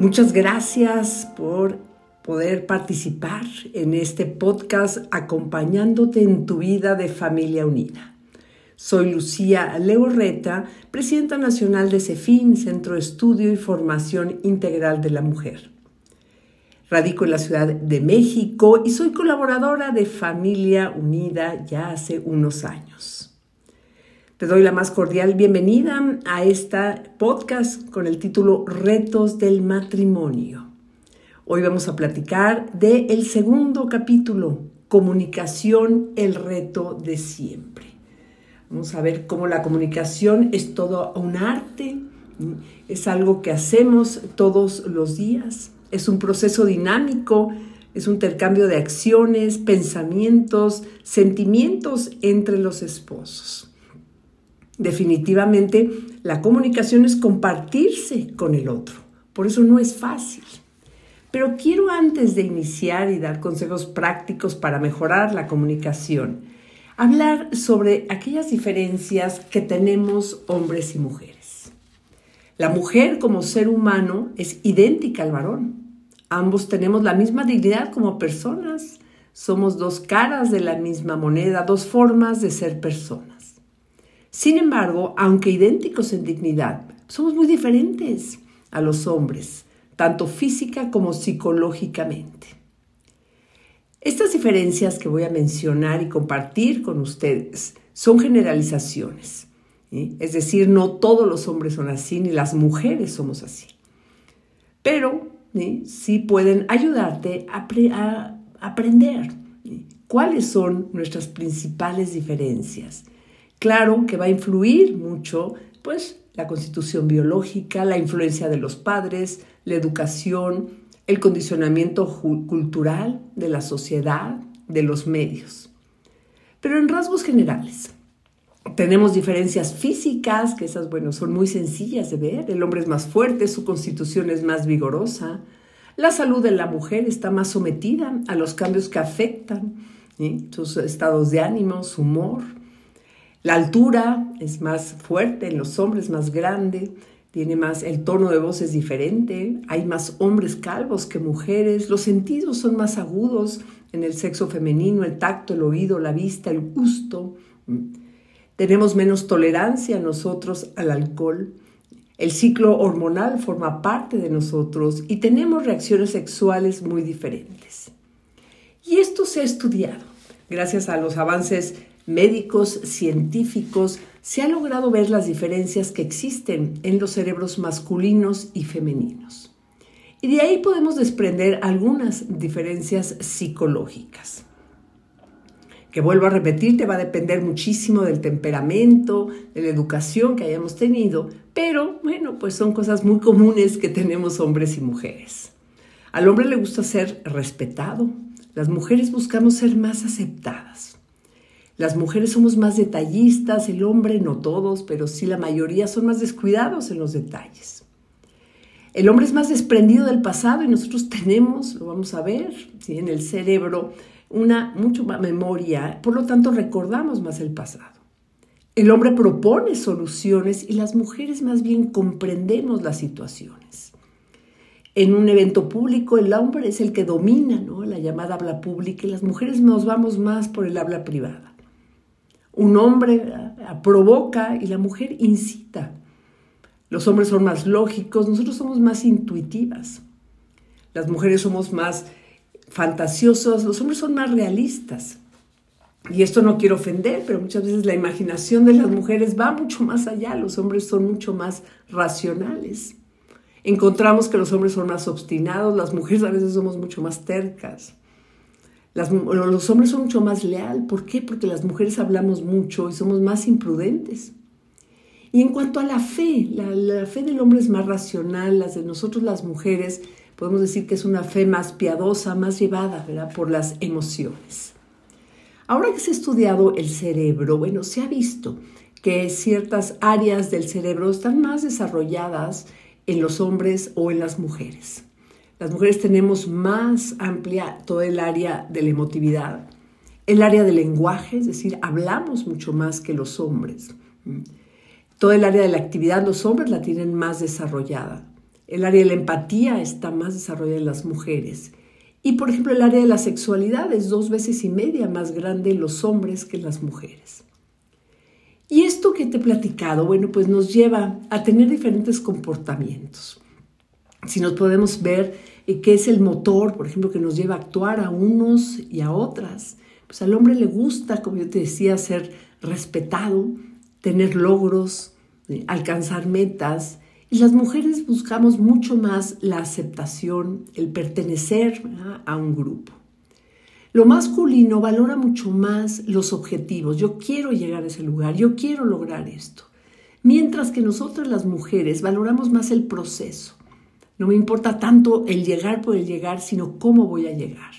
Muchas gracias por poder participar en este podcast acompañándote en tu vida de familia unida. Soy Lucía Leorreta, presidenta nacional de CEFIN, Centro de Estudio y Formación Integral de la Mujer. Radico en la Ciudad de México y soy colaboradora de Familia Unida ya hace unos años. Te doy la más cordial bienvenida a esta podcast con el título Retos del matrimonio. Hoy vamos a platicar del el segundo capítulo, Comunicación, el reto de siempre. Vamos a ver cómo la comunicación es todo un arte, es algo que hacemos todos los días, es un proceso dinámico, es un intercambio de acciones, pensamientos, sentimientos entre los esposos. Definitivamente, la comunicación es compartirse con el otro. Por eso no es fácil. Pero quiero antes de iniciar y dar consejos prácticos para mejorar la comunicación, hablar sobre aquellas diferencias que tenemos hombres y mujeres. La mujer como ser humano es idéntica al varón. Ambos tenemos la misma dignidad como personas. Somos dos caras de la misma moneda, dos formas de ser personas. Sin embargo, aunque idénticos en dignidad, somos muy diferentes a los hombres, tanto física como psicológicamente. Estas diferencias que voy a mencionar y compartir con ustedes son generalizaciones. Es decir, no todos los hombres son así, ni las mujeres somos así. Pero sí pueden ayudarte a, a aprender cuáles son nuestras principales diferencias Claro que va a influir mucho, pues, la constitución biológica, la influencia de los padres, la educación, el condicionamiento cultural de la sociedad, de los medios. Pero en rasgos generales, tenemos diferencias físicas, que esas, bueno, son muy sencillas de ver. El hombre es más fuerte, su constitución es más vigorosa. La salud de la mujer está más sometida a los cambios que afectan sus estados de ánimo, su humor. La altura es más fuerte en los hombres, más grande, tiene más, el tono de voz es diferente, hay más hombres calvos que mujeres, los sentidos son más agudos en el sexo femenino, el tacto, el oído, la vista, el gusto. Tenemos menos tolerancia nosotros al alcohol. El ciclo hormonal forma parte de nosotros y tenemos reacciones sexuales muy diferentes. Y esto se ha estudiado gracias a los avances médicos, científicos, se ha logrado ver las diferencias que existen en los cerebros masculinos y femeninos. Y de ahí podemos desprender algunas diferencias psicológicas. Que vuelvo a repetir, te va a depender muchísimo del temperamento, de la educación que hayamos tenido, pero bueno, pues son cosas muy comunes que tenemos hombres y mujeres. Al hombre le gusta ser respetado, las mujeres buscamos ser más aceptadas. Las mujeres somos más detallistas, el hombre no todos, pero sí la mayoría son más descuidados en los detalles. El hombre es más desprendido del pasado y nosotros tenemos, lo vamos a ver, en el cerebro una mucho más memoria, por lo tanto recordamos más el pasado. El hombre propone soluciones y las mujeres más bien comprendemos las situaciones. En un evento público el hombre es el que domina ¿no? la llamada habla pública y las mujeres nos vamos más por el habla privada. Un hombre provoca y la mujer incita. Los hombres son más lógicos, nosotros somos más intuitivas. Las mujeres somos más fantasiosas, los hombres son más realistas. Y esto no quiero ofender, pero muchas veces la imaginación de las mujeres va mucho más allá, los hombres son mucho más racionales. Encontramos que los hombres son más obstinados, las mujeres a veces somos mucho más tercas los hombres son mucho más leal. ¿Por qué? Porque las mujeres hablamos mucho y somos más imprudentes. Y en cuanto a la fe, la, fe del hombre es más racional, las de nosotros las mujeres podemos decir que es una fe más piadosa, más llevada ¿verdad? por las emociones. Ahora que se ha estudiado el cerebro, bueno, se ha visto que ciertas áreas del cerebro están más desarrolladas en los hombres o en las mujeres. Las mujeres tenemos más amplia todo el área de la emotividad, el área del lenguaje, es decir, hablamos mucho más que los hombres. Todo el área de la actividad los hombres la tienen más desarrollada. El área de la empatía está más desarrollada en las mujeres. Y por ejemplo, el área de la sexualidad es dos veces y media más grande en los hombres que en las mujeres. Y esto que te he platicado, bueno, pues nos lleva a tener diferentes comportamientos si nos podemos ver eh, qué es el motor, por ejemplo, que nos lleva a actuar a unos y a otras. Pues al hombre le gusta, como yo te decía, ser respetado, tener logros, eh, alcanzar metas. Y las mujeres buscamos mucho más la aceptación, el pertenecer a un grupo. Lo masculino valora mucho más los objetivos. Yo quiero llegar a ese lugar, yo quiero lograr esto. Mientras que nosotras las mujeres valoramos más el proceso. No me importa tanto el llegar por el llegar, sino cómo voy a llegar.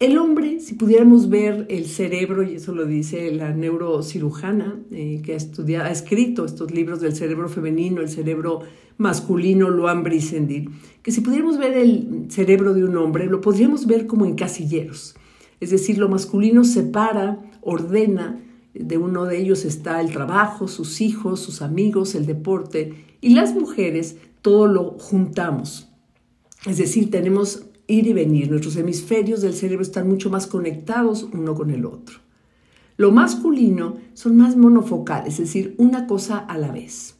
El hombre, si pudiéramos ver el cerebro, y eso lo dice la neurocirujana eh, que ha, escrito estos libros del cerebro femenino, el cerebro masculino, Luan Brisendil, que si pudiéramos ver el cerebro de un hombre, lo podríamos ver como en casilleros. Es decir, lo masculino separa, ordena, de uno de ellos está el trabajo, sus hijos, sus amigos, el deporte, y las mujeres todo lo juntamos. Es decir, tenemos ir y venir. Nuestros hemisferios del cerebro están mucho más conectados uno con el otro. Lo masculino son más monofocales, es decir, una cosa a la vez.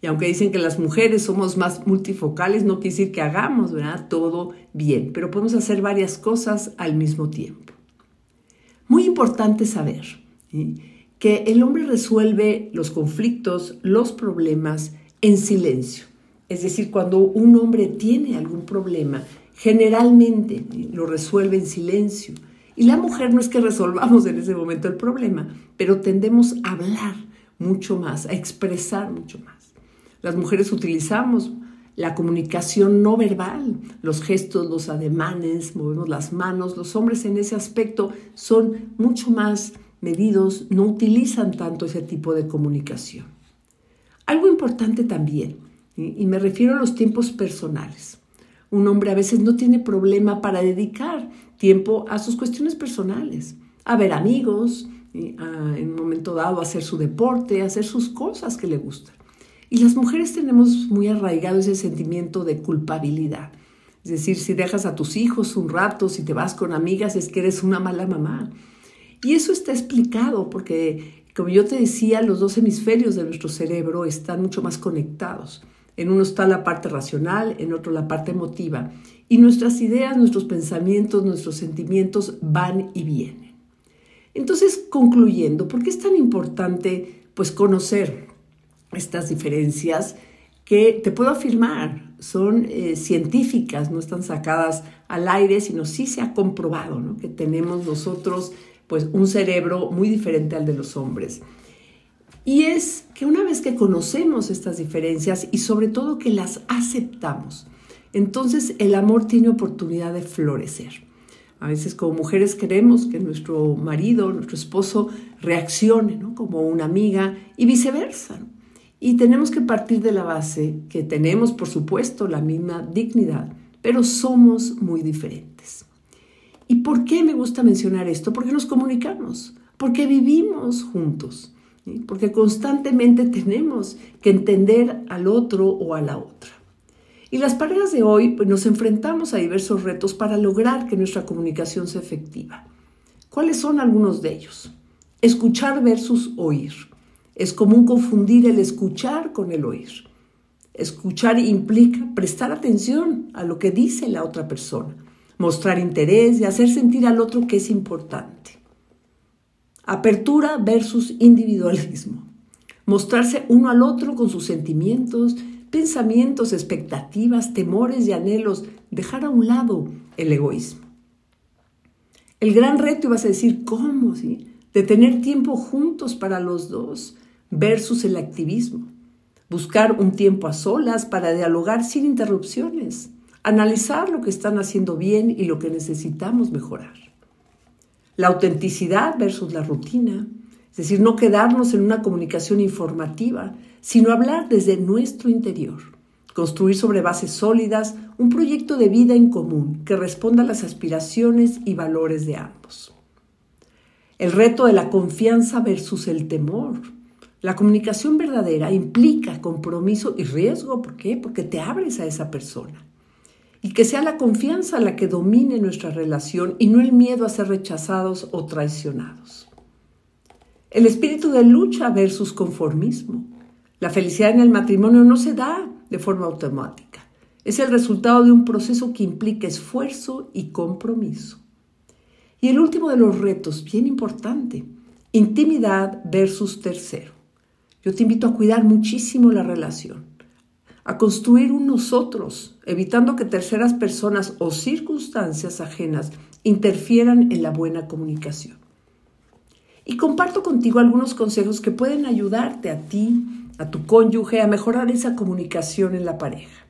Y aunque dicen que las mujeres somos más multifocales, no quiere decir que hagamos ¿verdad? todo bien, pero podemos hacer varias cosas al mismo tiempo. Muy importante saber que el hombre resuelve los conflictos, los problemas en silencio. Es decir, cuando un hombre tiene algún problema, generalmente lo resuelve en silencio. Y la mujer no es que resolvamos en ese momento el problema, pero tendemos a hablar mucho más, a expresar mucho más. Las mujeres utilizamos la comunicación no verbal, los gestos, los ademanes, movemos las manos. Los hombres en ese aspecto son mucho más medidos, no utilizan tanto ese tipo de comunicación. Algo importante también y me refiero a los tiempos personales. Un hombre a veces no tiene problema para dedicar tiempo a sus cuestiones personales, a ver amigos, en un momento dado a hacer su deporte, a hacer sus cosas que le gustan. Y las mujeres tenemos muy arraigado ese sentimiento de culpabilidad. Es decir, si dejas a tus hijos un rato, si te vas con amigas, es que eres una mala mamá. Y eso está explicado porque, como yo te decía, los dos hemisferios de nuestro cerebro están mucho más conectados. En uno está la parte racional, en otro la parte emotiva. Y nuestras ideas, nuestros pensamientos, nuestros sentimientos van y vienen. Entonces, concluyendo, ¿por qué es tan importante pues conocer estas diferencias que te puedo afirmar son eh, científicas, no están sacadas al aire, sino sí se ha comprobado que tenemos nosotros pues un cerebro muy diferente al de los hombres. Y es que una vez que conocemos estas diferencias y sobre todo que las aceptamos, entonces el amor tiene oportunidad de florecer. A veces como mujeres queremos que nuestro marido, nuestro esposo reaccione como una amiga y viceversa. Y tenemos que partir de la base que tenemos, por supuesto, la misma dignidad, pero somos muy diferentes. ¿Y por qué me gusta mencionar esto? Porque nos comunicamos, porque vivimos juntos porque constantemente tenemos que entender al otro o a la otra. Y las parejas de hoy pues, nos enfrentamos a diversos retos para lograr que nuestra comunicación sea efectiva. ¿Cuáles son algunos de ellos? Escuchar versus oír. Es común confundir el escuchar con el oír. Escuchar implica prestar atención a lo que dice la otra persona, mostrar interés y hacer sentir al otro que es importante. Apertura versus individualismo. Mostrarse uno al otro con sus sentimientos, pensamientos, expectativas, temores y anhelos. Dejar a un lado el egoísmo. El gran reto, ibas a decir, ¿cómo? Sí? De tener tiempo juntos para los dos. versus el activismo. Buscar un tiempo a solas para dialogar sin interrupciones. Analizar lo que están haciendo bien y lo que necesitamos mejorar. La autenticidad versus la rutina. Es decir, no quedarnos en una comunicación informativa, sino hablar desde nuestro interior. Construir sobre bases sólidas un proyecto de vida en común que responda a las aspiraciones y valores de ambos. El reto de la confianza versus el temor. La comunicación verdadera implica compromiso y riesgo. ¿Por qué? Porque te abres a esa persona. Y que sea la confianza la que domine nuestra relación y no el miedo a ser rechazados o traicionados. El espíritu de lucha versus conformismo. La felicidad en el matrimonio no se da de forma automática. Es el resultado de un proceso que implica esfuerzo y compromiso. Y el último de los retos, bien importante, intimidad versus tercero. Yo te invito a cuidar muchísimo la relación, a construir un nosotros, evitando que terceras personas o circunstancias ajenas interfieran en la buena comunicación. Y comparto contigo algunos consejos que pueden ayudarte a ti, a tu cónyuge, a mejorar esa comunicación en la pareja.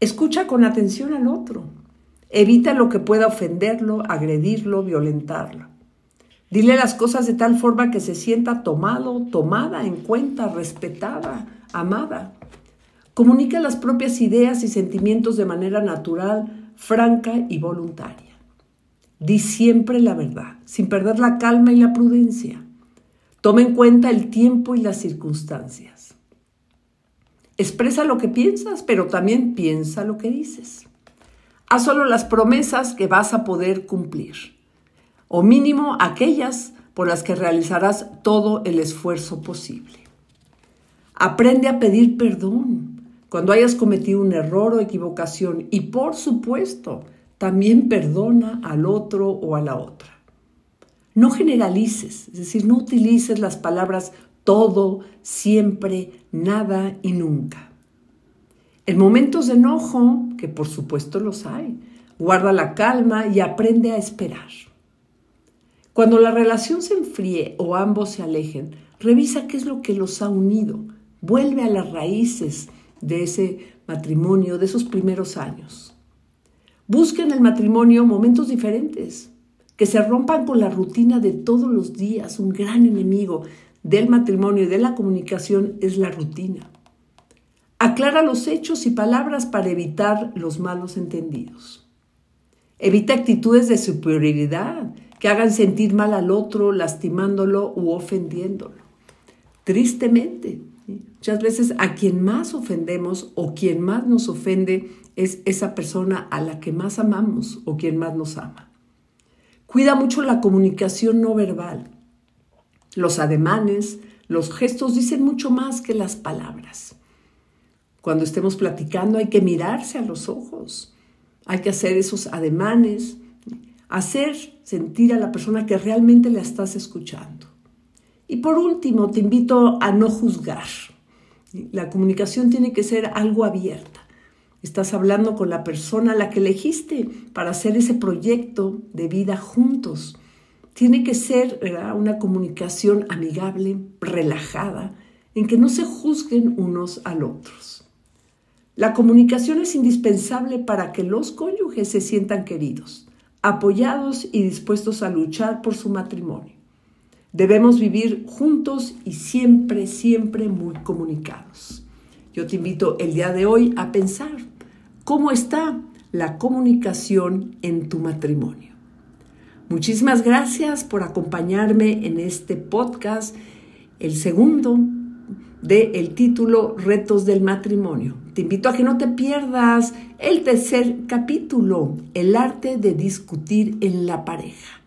Escucha con atención al otro. Evita lo que pueda ofenderlo, agredirlo, violentarlo. Dile las cosas de tal forma que se sienta tomado, tomada en cuenta, respetada, amada. Comunica las propias ideas y sentimientos de manera natural, franca y voluntaria. Di siempre la verdad, sin perder la calma y la prudencia. Toma en cuenta el tiempo y las circunstancias. Expresa lo que piensas, pero también piensa lo que dices. Haz solo las promesas que vas a poder cumplir, o mínimo aquellas por las que realizarás todo el esfuerzo posible. Aprende a pedir perdón cuando hayas cometido un error o equivocación y por supuesto también perdona al otro o a la otra. No generalices, es decir, no utilices las palabras todo, siempre, nada y nunca. En momentos de enojo, que por supuesto los hay, guarda la calma y aprende a esperar. Cuando la relación se enfríe o ambos se alejen, revisa qué es lo que los ha unido. Vuelve a las raíces de ese matrimonio, de esos primeros años. Busca en el matrimonio momentos diferentes, que se rompan con la rutina de todos los días. Un gran enemigo del matrimonio y de la comunicación es la rutina. Aclara los hechos y palabras para evitar los malos entendidos. Evita actitudes de superioridad que hagan sentir mal al otro, lastimándolo u ofendiéndolo. Tristemente, muchas veces a quien más ofendemos o quien más nos ofende es esa persona a la que más amamos o quien más nos ama. Cuida mucho la comunicación no verbal. Los ademanes, los gestos dicen mucho más que las palabras. Cuando estemos platicando hay que mirarse a los ojos, hay que hacer esos ademanes, hacer sentir a la persona que realmente la estás escuchando. Y por último, te invito a no juzgar. La comunicación tiene que ser algo abierta. Estás hablando con la persona a la que elegiste para hacer ese proyecto de vida juntos. Tiene que ser una comunicación amigable, relajada, en que no se juzguen unos al otros. La comunicación es indispensable para que los cónyuges se sientan queridos, apoyados y dispuestos a luchar por su matrimonio. Debemos vivir juntos y siempre, siempre muy comunicados. Yo te invito el día de hoy a pensar cómo está la comunicación en tu matrimonio. Muchísimas gracias por acompañarme en este podcast, el segundo del el título Retos del matrimonio. Te invito a que no te pierdas el tercer capítulo, el arte de discutir en la pareja.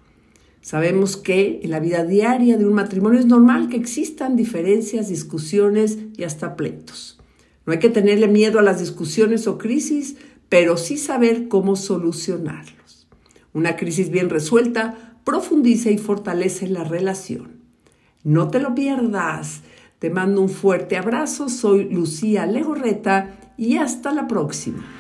Sabemos que en la vida diaria de un matrimonio es normal que existan diferencias, discusiones y hasta pleitos. No hay que tenerle miedo a las discusiones o crisis, pero sí saber cómo solucionarlos. Una crisis bien resuelta profundiza y fortalece la relación. No te lo pierdas. Te mando un fuerte abrazo. Soy Lucía Legorreta y hasta la próxima.